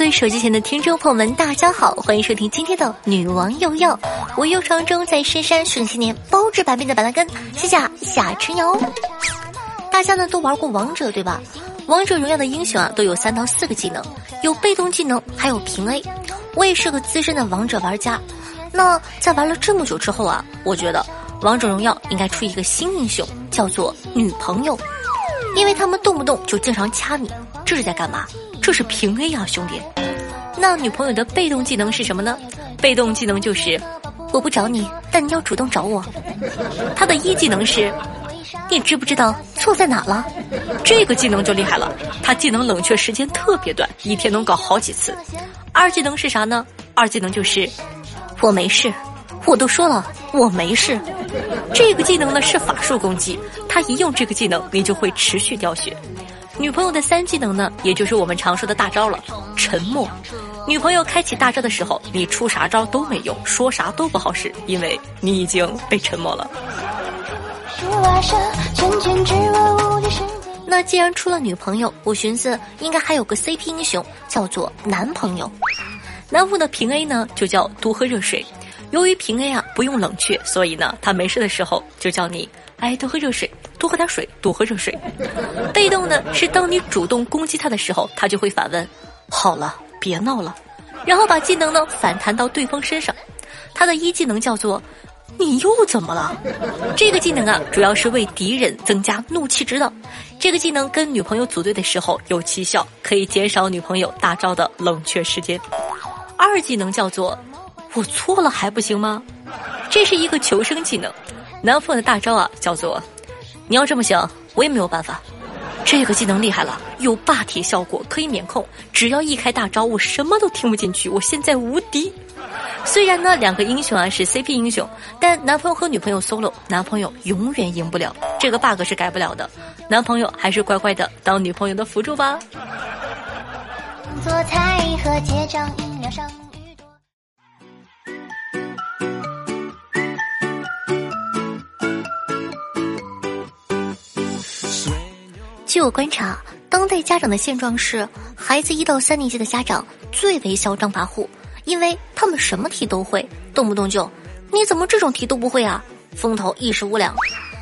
各位手机前的听众朋友们，大家好，欢迎收听今天的女王又要。我又长中在深山顺七年，包治百病的板蓝根，谢谢夏春瑶。大家呢都玩过王者对吧？王者荣耀的英雄啊都有三到四个技能，有被动技能，还有平 A。我也是个资深的王者玩家。那在玩了这么久之后啊，我觉得王者荣耀应该出一个新英雄，叫做女朋友，因为他们动不动就经常掐你，这是在干嘛？就是平 A 啊，兄弟。那女朋友的被动技能是什么呢？被动技能就是我不找你，但你要主动找我。她的一技能是，你知不知道错在哪了？这个技能就厉害了，她技能冷却时间特别短，一天能搞好几次。二技能是啥呢？二技能就是我没事，我都说了我没事。这个技能呢是法术攻击，他一用这个技能，你就会持续掉血。女朋友的三技能呢，也就是我们常说的大招了，沉默。女朋友开启大招的时候，你出啥招都没用，说啥都不好使，因为你已经被沉默了。那既然出了女朋友，我寻思应该还有个 CP 英雄，叫做男朋友。男朋友的平 A 呢，就叫多喝热水。由于平 A 啊不用冷却，所以呢，他没事的时候就叫你哎多喝热水。多喝点水，多喝热水。被动呢是当你主动攻击他的时候，他就会反问：“好了，别闹了。”然后把技能呢反弹到对方身上。他的一技能叫做“你又怎么了？”这个技能啊主要是为敌人增加怒气值的。这个技能跟女朋友组队的时候有奇效，可以减少女朋友大招的冷却时间。二技能叫做“我错了还不行吗？”这是一个求生技能。男朋友的大招啊叫做。你要这么想，我也没有办法。这个技能厉害了，有霸体效果，可以免控。只要一开大招，我什么都听不进去。我现在无敌。虽然呢，两个英雄啊是 CP 英雄，但男朋友和女朋友 solo，男朋友永远赢不了。这个 bug 是改不了的。男朋友还是乖乖的当女朋友的辅助吧。做菜和结账饮料上。据我观察，当代家长的现状是，孩子一到三年级的家长最为嚣张跋扈，因为他们什么题都会，动不动就你怎么这种题都不会啊？风头一时无两。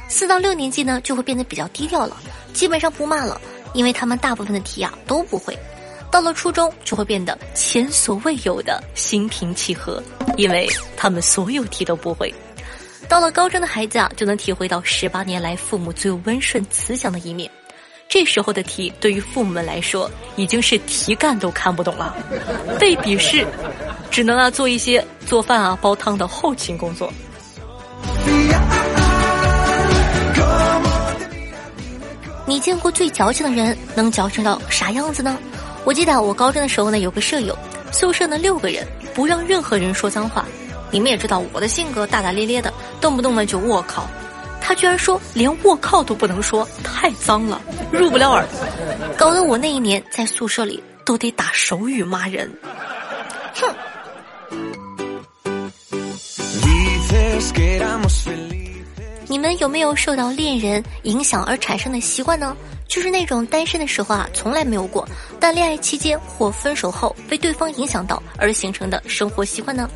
四到六年级呢，就会变得比较低调了，基本上不骂了，因为他们大部分的题啊都不会。到了初中，就会变得前所未有的心平气和，因为他们所有题都不会。到了高中的孩子啊，就能体会到十八年来父母最温顺慈祥的一面。这时候的题对于父母们来说已经是题干都看不懂了，被鄙视，只能啊做一些做饭啊煲汤的后勤工作。你见过最矫情的人能矫情到啥样子呢？我记得我高中的时候呢，有个舍友，宿舍呢六个人，不让任何人说脏话。你们也知道我的性格大大咧咧的，动不动呢就我靠。他居然说连“卧靠”都不能说，太脏了，入不了耳，搞得我那一年在宿舍里都得打手语骂人。哼！你们有没有受到恋人影响而产生的习惯呢？就是那种单身的时候啊，从来没有过，但恋爱期间或分手后被对方影响到而形成的生活习惯呢？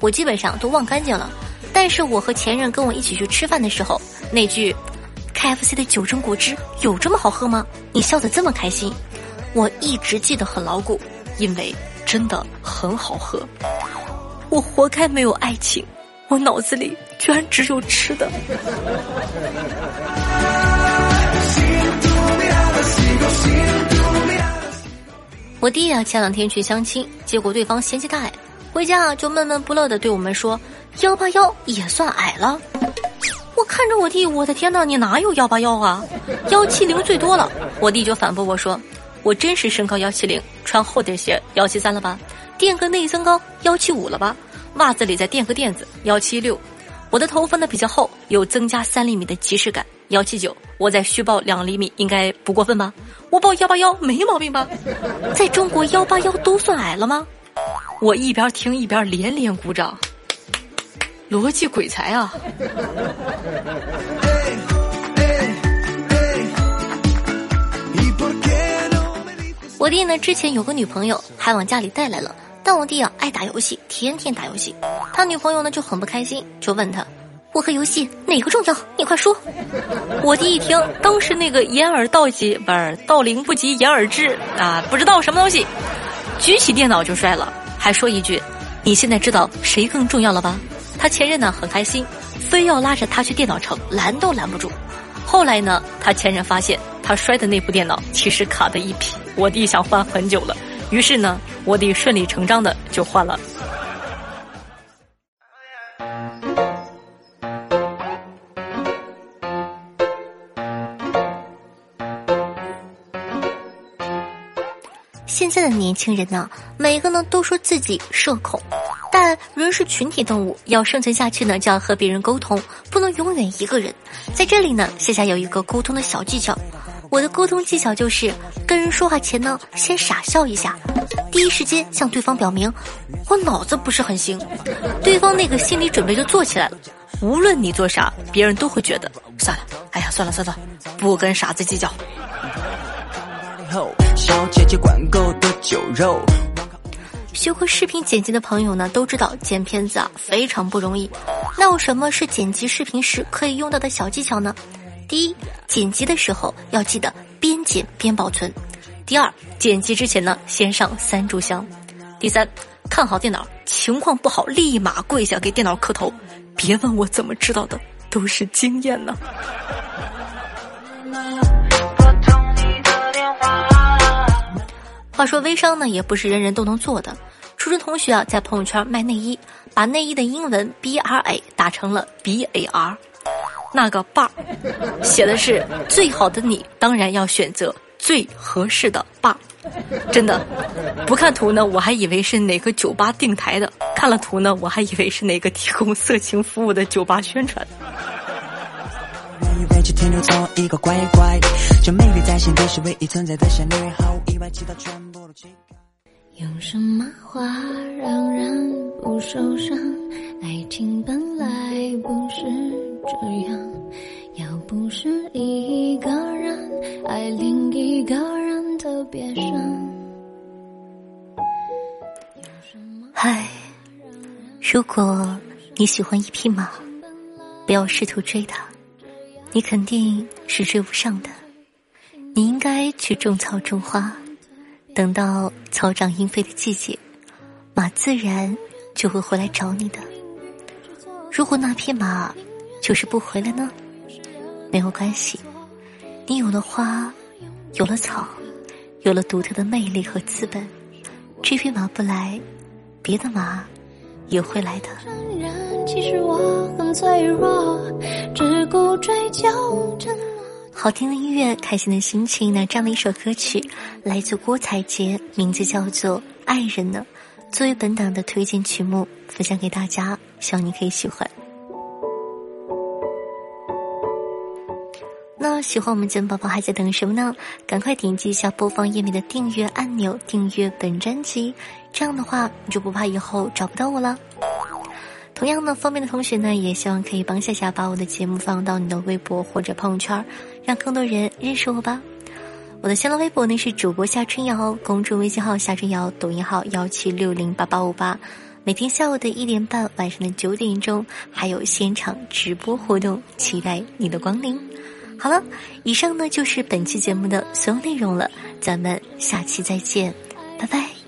我基本上都忘干净了。但是我和前任跟我一起去吃饭的时候，那句 “KFC 的九珍果汁有这么好喝吗？”你笑得这么开心，我一直记得很牢固，因为真的很好喝。我活该没有爱情，我脑子里居然只有吃的。我弟啊，前两天去相亲，结果对方嫌弃他矮，回家啊就闷闷不乐的对我们说。幺八幺也算矮了，我看着我弟，我的天哪，你哪有幺八幺啊？幺七零最多了。我弟就反驳我说：“我真实身高幺七零，穿厚点鞋幺七三了吧？垫个内增高幺七五了吧？袜子里再垫个垫子幺七六。我的头发呢比较厚，有增加三厘米的即视感幺七九。我再虚报两厘米应该不过分吧？我报幺八幺没毛病吧？在中国幺八幺都算矮了吗？我一边听一边连连鼓掌，逻辑鬼才啊！我弟呢，之前有个女朋友，还往家里带来了。但我弟啊，爱打游戏，天天打游戏。他女朋友呢就很不开心，就问他：“我和游戏哪个重要？你快说。”我弟一听，当时那个掩耳盗鸡，不是盗铃不及掩耳智啊，不知道什么东西，举起电脑就摔了，还说一句：“你现在知道谁更重要了吧？”他前任呢很开心，非要拉着他去电脑城，拦都拦不住。后来呢，他前任发现他摔的那部电脑其实卡的一批。我弟想换很久了，于是呢，我弟顺理成章的就换了。现在的年轻人呢，每个呢都说自己社恐，但人是群体动物，要生存下去呢，就要和别人沟通，不能永远一个人。在这里呢，夏夏有一个沟通的小技巧。我的沟通技巧就是跟人说话前呢，先傻笑一下，第一时间向对方表明我脑子不是很行，对方那个心理准备就做起来了。无论你做啥，别人都会觉得算了，哎呀，算了算了，不跟傻子计较。小姐姐管够的酒肉学过视频剪辑的朋友呢，都知道剪片子啊非常不容易。那有什么是剪辑视频时可以用到的小技巧呢？第一，剪辑的时候要记得边剪边保存；第二，剪辑之前呢，先上三炷香；第三，看好电脑，情况不好立马跪下给电脑磕头。别问我怎么知道的，都是经验呢。话说微商呢，也不是人人都能做的。初中同学啊，在朋友圈卖内衣，把内衣的英文 B R A 打成了 B A R。那个 bar 写的是最好的你，当然要选择最合适的 bar。真的，不看图呢，我还以为是哪个酒吧定台的；看了图呢，我还以为是哪个提供色情服务的酒吧宣传。有什么话让人不受伤？爱情本来不是这样，要不是一个人爱另一个人特别深。嗨，如果你喜欢一匹马，不要试图追它，你肯定是追不上的。你应该去种草种花。等到草长莺飞的季节，马自然就会回来找你的。如果那匹马就是不回来呢？没有关系，你有了花，有了草，有了独特的魅力和资本，这匹马不来，别的马也会来的。只顾追求真爱好听的音乐，开心的心情。那这样的一首歌曲，来自郭采洁，名字叫做《爱人》呢。作为本档的推荐曲目，分享给大家，希望你可以喜欢。那喜欢我们节目宝宝还在等什么呢？赶快点击一下播放页面的订阅按钮，订阅本专辑。这样的话，你就不怕以后找不到我了。同样呢，方便的同学呢，也希望可以帮夏夏把我的节目放到你的微博或者朋友圈，让更多人认识我吧。我的新浪微博呢是主播夏春瑶，公众微信号夏春瑶，抖音号幺七六零八八五八。每天下午的一点半，晚上的九点钟还有现场直播活动，期待你的光临。好了，以上呢就是本期节目的所有内容了，咱们下期再见，拜拜。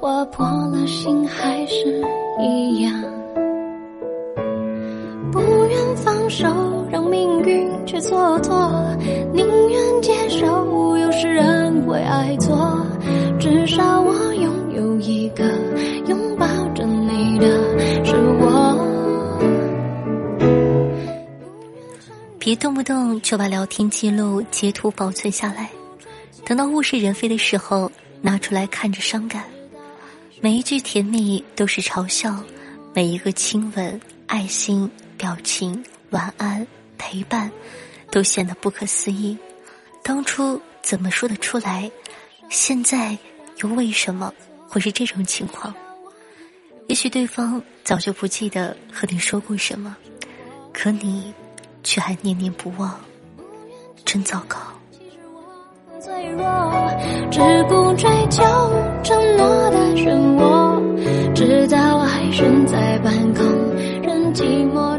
划破了心还是一样，不愿放手，让命运去蹉跎，宁愿接受有时人会爱错，至少我拥有一个拥抱着你的是我。别动不动就把聊天记录截图保存下来，等到物是人非的时候。拿出来看着伤感，每一句甜蜜都是嘲笑，每一个亲吻、爱心、表情、晚安、陪伴，都显得不可思议。当初怎么说得出来？现在又为什么会是这种情况？也许对方早就不记得和你说过什么，可你却还念念不忘，真糟糕。脆弱，只顾追求承诺的漩涡，直到爱悬在半空，任寂寞。